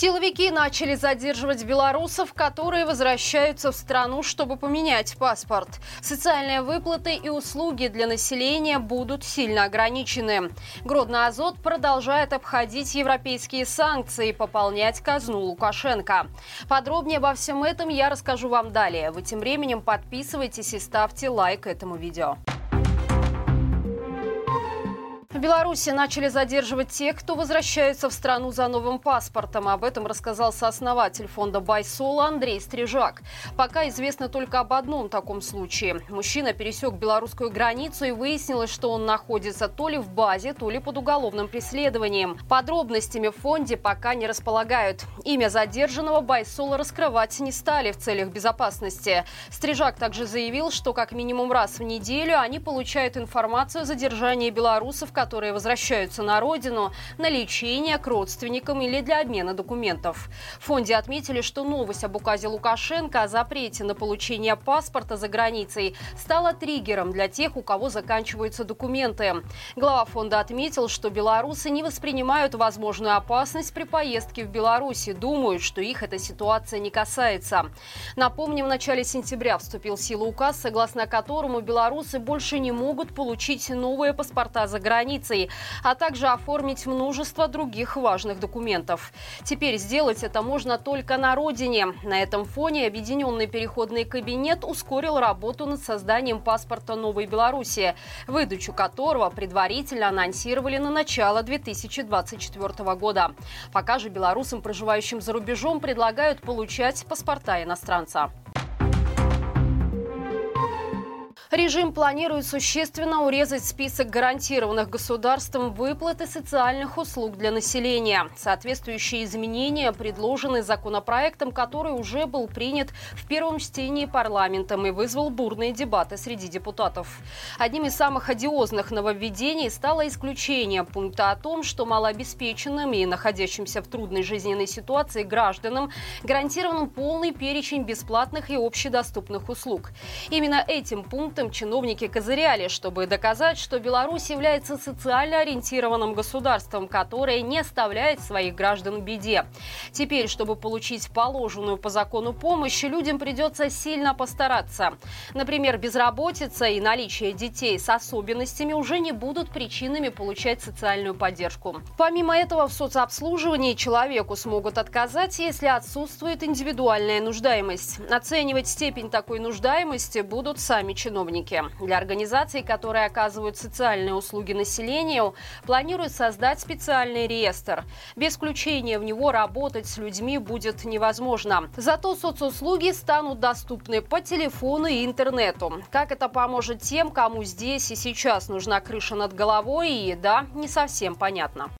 Силовики начали задерживать белорусов, которые возвращаются в страну, чтобы поменять паспорт. Социальные выплаты и услуги для населения будут сильно ограничены. Гродно Азот продолжает обходить европейские санкции и пополнять казну Лукашенко. Подробнее обо всем этом я расскажу вам далее. Вы тем временем подписывайтесь и ставьте лайк этому видео. Беларуси начали задерживать тех, кто возвращается в страну за новым паспортом. Об этом рассказал сооснователь фонда Байсола Андрей Стрижак. Пока известно только об одном таком случае. Мужчина пересек белорусскую границу и выяснилось, что он находится то ли в базе, то ли под уголовным преследованием. Подробностями в фонде пока не располагают. Имя задержанного Байсола раскрывать не стали в целях безопасности. Стрижак также заявил, что как минимум раз в неделю они получают информацию о задержании белорусов, которые возвращаются на родину на лечение к родственникам или для обмена документов. В фонде отметили, что новость об указе Лукашенко о запрете на получение паспорта за границей стала триггером для тех, у кого заканчиваются документы. Глава фонда отметил, что белорусы не воспринимают возможную опасность при поездке в Беларусь и думают, что их эта ситуация не касается. Напомним, в начале сентября вступил в силу указ, согласно которому белорусы больше не могут получить новые паспорта за границей границей, а также оформить множество других важных документов. Теперь сделать это можно только на родине. На этом фоне Объединенный переходный кабинет ускорил работу над созданием паспорта Новой Беларуси, выдачу которого предварительно анонсировали на начало 2024 года. Пока же белорусам, проживающим за рубежом, предлагают получать паспорта иностранца. Режим планирует существенно урезать список гарантированных государством выплат и социальных услуг для населения. Соответствующие изменения предложены законопроектом, который уже был принят в первом чтении парламентом и вызвал бурные дебаты среди депутатов. Одним из самых одиозных нововведений стало исключение пункта о том, что малообеспеченным и находящимся в трудной жизненной ситуации гражданам гарантирован полный перечень бесплатных и общедоступных услуг. Именно этим пунктом чиновники козыряли, чтобы доказать, что Беларусь является социально ориентированным государством, которое не оставляет своих граждан в беде. Теперь, чтобы получить положенную по закону помощь, людям придется сильно постараться. Например, безработица и наличие детей с особенностями уже не будут причинами получать социальную поддержку. Помимо этого, в соцобслуживании человеку смогут отказать, если отсутствует индивидуальная нуждаемость. Оценивать степень такой нуждаемости будут сами чиновники чиновники. Для организаций, которые оказывают социальные услуги населению, планируют создать специальный реестр. Без включения в него работать с людьми будет невозможно. Зато соцуслуги станут доступны по телефону и интернету. Как это поможет тем, кому здесь и сейчас нужна крыша над головой и еда, не совсем понятно.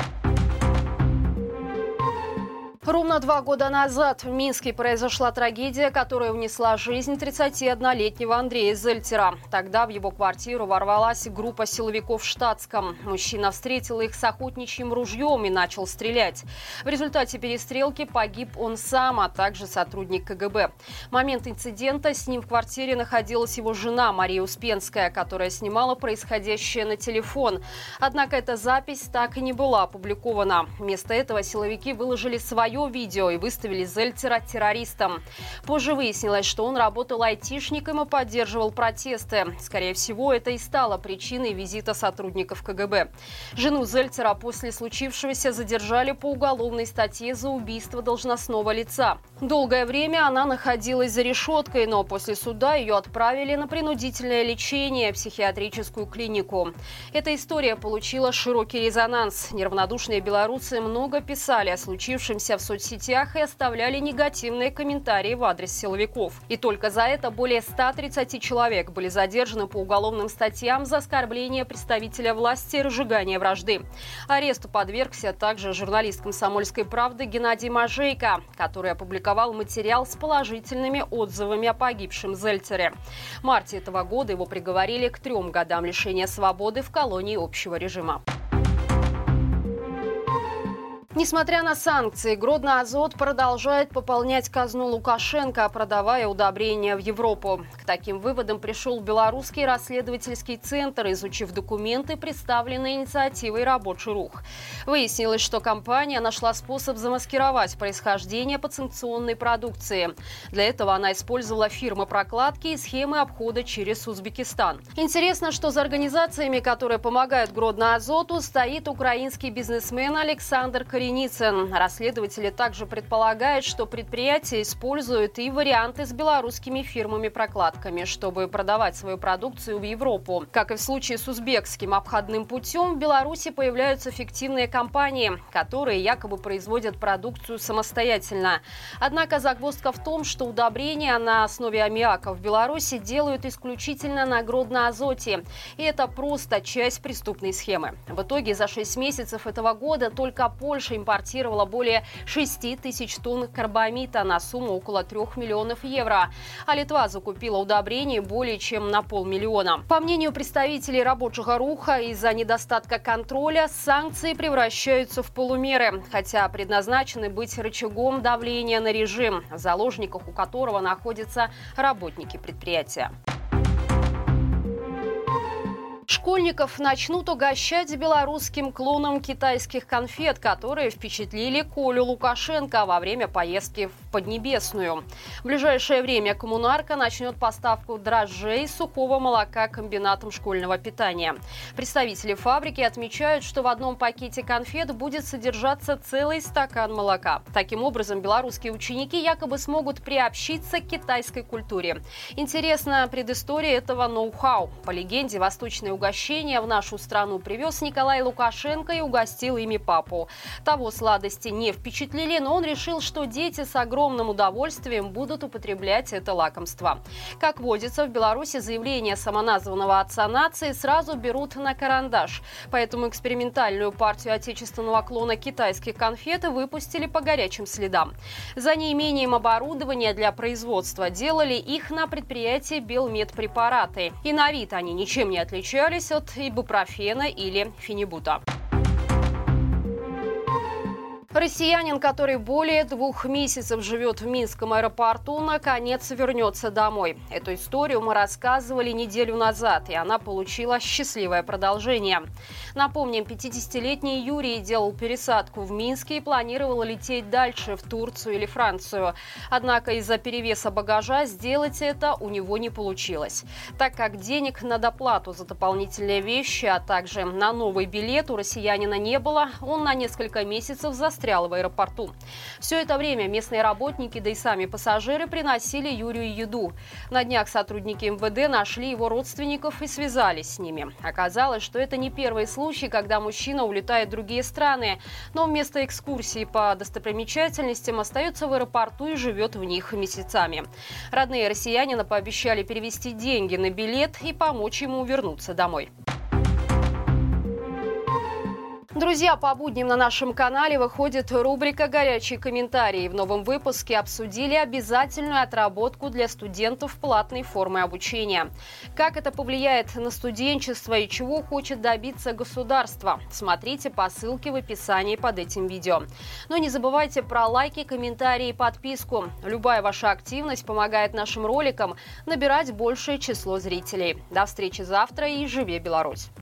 Ровно два года назад в Минске произошла трагедия, которая внесла жизнь 31-летнего Андрея Зельтера. Тогда в его квартиру ворвалась группа силовиков в штатском. Мужчина встретил их с охотничьим ружьем и начал стрелять. В результате перестрелки погиб он сам, а также сотрудник КГБ. В момент инцидента с ним в квартире находилась его жена Мария Успенская, которая снимала происходящее на телефон. Однако эта запись так и не была опубликована. Вместо этого силовики выложили свое свое видео и выставили Зельтера террористом. Позже выяснилось, что он работал айтишником и поддерживал протесты. Скорее всего, это и стало причиной визита сотрудников КГБ. Жену Зельтера после случившегося задержали по уголовной статье за убийство должностного лица. Долгое время она находилась за решеткой, но после суда ее отправили на принудительное лечение в психиатрическую клинику. Эта история получила широкий резонанс. Неравнодушные белорусы много писали о случившемся в соцсетях и оставляли негативные комментарии в адрес силовиков. И только за это более 130 человек были задержаны по уголовным статьям за оскорбление представителя власти и разжигание вражды. Аресту подвергся также журналист «Комсомольской правды» Геннадий Мажейко, который опубликовал материал с положительными отзывами о погибшем Зельцере. В марте этого года его приговорили к трем годам лишения свободы в колонии общего режима. Несмотря на санкции, Гродно-Азот продолжает пополнять казну Лукашенко, продавая удобрения в Европу. К таким выводам пришел Белорусский расследовательский центр, изучив документы, представленные инициативой «Рабочий рух». Выяснилось, что компания нашла способ замаскировать происхождение подсанкционной продукции. Для этого она использовала фирмы прокладки и схемы обхода через Узбекистан. Интересно, что за организациями, которые помогают Гродно-Азоту, стоит украинский бизнесмен Александр Коренев Кореницын. Расследователи также предполагают, что предприятие использует и варианты с белорусскими фирмами-прокладками, чтобы продавать свою продукцию в Европу. Как и в случае с узбекским обходным путем, в Беларуси появляются фиктивные компании, которые якобы производят продукцию самостоятельно. Однако загвоздка в том, что удобрения на основе аммиака в Беларуси делают исключительно на азоте. И это просто часть преступной схемы. В итоге за 6 месяцев этого года только Польша Польша импортировала более 6 тысяч тонн карбамита на сумму около 3 миллионов евро, а Литва закупила удобрений более чем на полмиллиона. По мнению представителей рабочего руха, из-за недостатка контроля санкции превращаются в полумеры, хотя предназначены быть рычагом давления на режим, в заложниках у которого находятся работники предприятия. Школьников начнут угощать белорусским клоном китайских конфет, которые впечатлили Колю Лукашенко во время поездки в Поднебесную. В ближайшее время коммунарка начнет поставку дрожжей сухого молока комбинатом школьного питания. Представители фабрики отмечают, что в одном пакете конфет будет содержаться целый стакан молока. Таким образом, белорусские ученики якобы смогут приобщиться к китайской культуре. Интересна предыстория этого ноу-хау. По легенде, восточные угощения в нашу страну привез Николай Лукашенко и угостил ими папу. Того сладости не впечатлили, но он решил, что дети с огромным удовольствием будут употреблять это лакомство. Как водится, в Беларуси заявление самоназванного отца нации сразу берут на карандаш. Поэтому экспериментальную партию отечественного клона китайских конфет выпустили по горячим следам. За неимением оборудования для производства делали их на предприятии Белмедпрепараты. И на вид они ничем не отличались отличались от ибупрофена или фенибута. Россиянин, который более двух месяцев живет в Минском аэропорту, наконец вернется домой. Эту историю мы рассказывали неделю назад, и она получила счастливое продолжение. Напомним, 50-летний Юрий делал пересадку в Минске и планировал лететь дальше, в Турцию или Францию. Однако из-за перевеса багажа сделать это у него не получилось. Так как денег на доплату за дополнительные вещи, а также на новый билет у россиянина не было, он на несколько месяцев застрял застряла в аэропорту. Все это время местные работники, да и сами пассажиры приносили Юрию еду. На днях сотрудники МВД нашли его родственников и связались с ними. Оказалось, что это не первый случай, когда мужчина улетает в другие страны, но вместо экскурсии по достопримечательностям остается в аэропорту и живет в них месяцами. Родные россиянина пообещали перевести деньги на билет и помочь ему вернуться домой. Друзья, по будням на нашем канале выходит рубрика «Горячие комментарии». В новом выпуске обсудили обязательную отработку для студентов платной формы обучения. Как это повлияет на студенчество и чего хочет добиться государство? Смотрите по ссылке в описании под этим видео. Но не забывайте про лайки, комментарии и подписку. Любая ваша активность помогает нашим роликам набирать большее число зрителей. До встречи завтра и живи Беларусь!